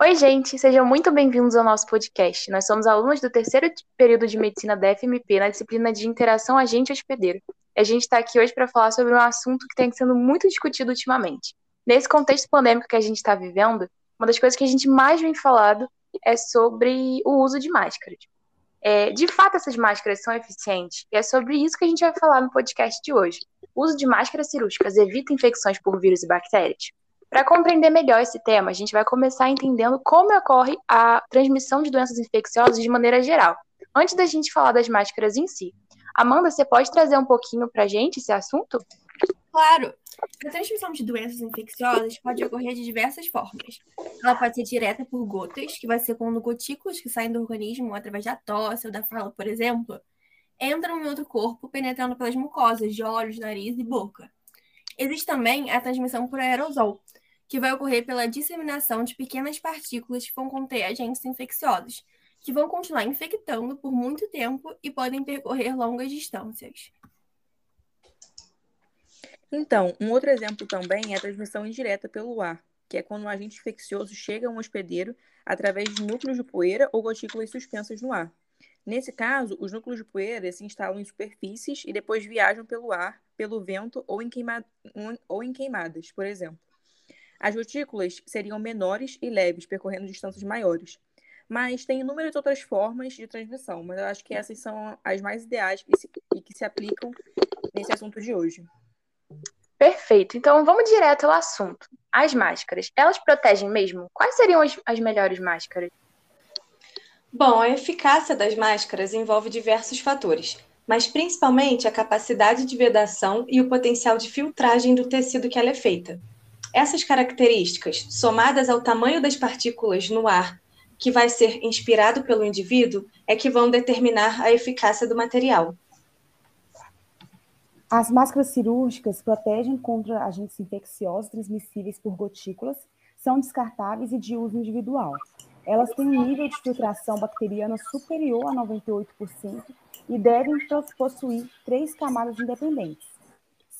Oi, gente, sejam muito bem-vindos ao nosso podcast. Nós somos alunos do terceiro período de medicina da FMP na disciplina de interação agente-hospedeiro. E a gente está aqui hoje para falar sobre um assunto que tem sendo muito discutido ultimamente. Nesse contexto pandêmico que a gente está vivendo, uma das coisas que a gente mais vem falado é sobre o uso de máscaras. É, de fato, essas máscaras são eficientes e é sobre isso que a gente vai falar no podcast de hoje. O uso de máscaras cirúrgicas evita infecções por vírus e bactérias? Para compreender melhor esse tema, a gente vai começar entendendo como ocorre a transmissão de doenças infecciosas de maneira geral, antes da gente falar das máscaras em si. Amanda, você pode trazer um pouquinho para a gente esse assunto? Claro! A transmissão de doenças infecciosas pode ocorrer de diversas formas. Ela pode ser direta por gotas, que vai ser quando gotículas que saem do organismo através da tosse ou da fala, por exemplo, entram em outro corpo, penetrando pelas mucosas de olhos, nariz e boca. Existe também a transmissão por aerosol, que vai ocorrer pela disseminação de pequenas partículas que vão conter agentes infecciosos, que vão continuar infectando por muito tempo e podem percorrer longas distâncias. Então, um outro exemplo também é a transmissão indireta pelo ar, que é quando um agente infeccioso chega a um hospedeiro através de núcleos de poeira ou gotículas suspensas no ar. Nesse caso, os núcleos de poeira se instalam em superfícies e depois viajam pelo ar, pelo vento ou em, queima... ou em queimadas, por exemplo. As gotículas seriam menores e leves, percorrendo distâncias maiores. Mas tem inúmeras outras formas de transmissão, mas eu acho que essas são as mais ideais e, se, e que se aplicam nesse assunto de hoje. Perfeito. Então vamos direto ao assunto. As máscaras, elas protegem mesmo? Quais seriam as, as melhores máscaras? Bom, a eficácia das máscaras envolve diversos fatores, mas principalmente a capacidade de vedação e o potencial de filtragem do tecido que ela é feita. Essas características, somadas ao tamanho das partículas no ar que vai ser inspirado pelo indivíduo, é que vão determinar a eficácia do material. As máscaras cirúrgicas protegem contra agentes infecciosos transmissíveis por gotículas, são descartáveis e de uso individual. Elas têm um nível de filtração bacteriana superior a 98% e devem possuir três camadas independentes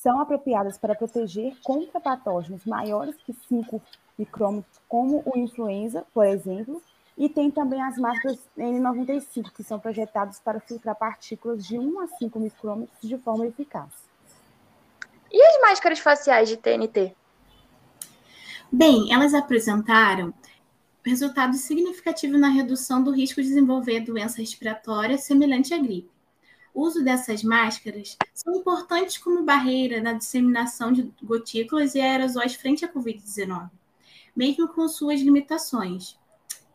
são apropriadas para proteger contra patógenos maiores que 5 micrômetros, como o influenza, por exemplo, e tem também as máscaras N95, que são projetadas para filtrar partículas de 1 a 5 micrômetros de forma eficaz. E as máscaras faciais de TNT? Bem, elas apresentaram resultados significativos na redução do risco de desenvolver doença respiratória semelhante à gripe. O uso dessas máscaras são importantes como barreira na disseminação de gotículas e aerosóis frente à Covid-19, mesmo com suas limitações.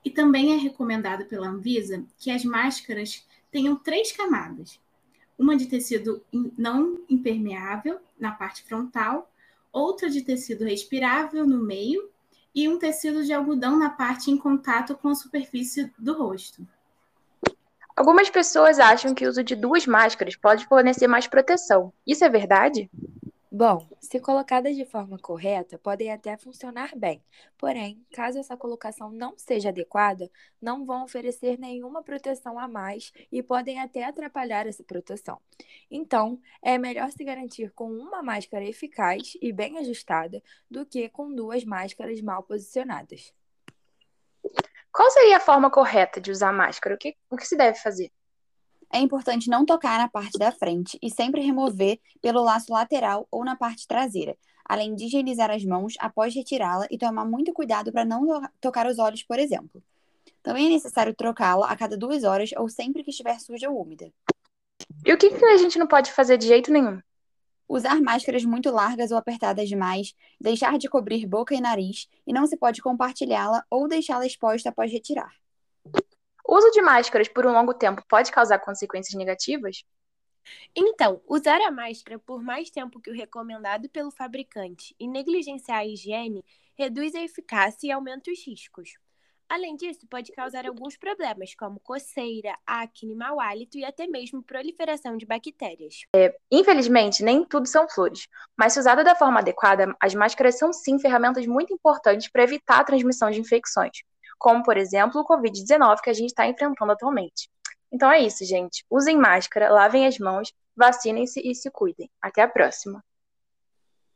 E também é recomendado pela Anvisa que as máscaras tenham três camadas: uma de tecido não impermeável na parte frontal, outra de tecido respirável no meio e um tecido de algodão na parte em contato com a superfície do rosto. Algumas pessoas acham que o uso de duas máscaras pode fornecer mais proteção. Isso é verdade? Bom, se colocadas de forma correta, podem até funcionar bem. Porém, caso essa colocação não seja adequada, não vão oferecer nenhuma proteção a mais e podem até atrapalhar essa proteção. Então, é melhor se garantir com uma máscara eficaz e bem ajustada do que com duas máscaras mal posicionadas. Qual seria a forma correta de usar máscara? O que, o que se deve fazer? É importante não tocar na parte da frente e sempre remover pelo laço lateral ou na parte traseira, além de higienizar as mãos após retirá-la e tomar muito cuidado para não tocar os olhos, por exemplo. Também é necessário trocá-la a cada duas horas ou sempre que estiver suja ou úmida. E o que, que a gente não pode fazer de jeito nenhum? Usar máscaras muito largas ou apertadas demais, deixar de cobrir boca e nariz, e não se pode compartilhá-la ou deixá-la exposta após retirar. O uso de máscaras por um longo tempo pode causar consequências negativas? Então, usar a máscara por mais tempo que o recomendado pelo fabricante e negligenciar a higiene reduz a eficácia e aumenta os riscos. Além disso, pode causar alguns problemas, como coceira, acne, mau hálito e até mesmo proliferação de bactérias. É, infelizmente, nem tudo são flores, mas se usada da forma adequada, as máscaras são sim ferramentas muito importantes para evitar a transmissão de infecções, como, por exemplo, o Covid-19 que a gente está enfrentando atualmente. Então é isso, gente. Usem máscara, lavem as mãos, vacinem-se e se cuidem. Até a próxima!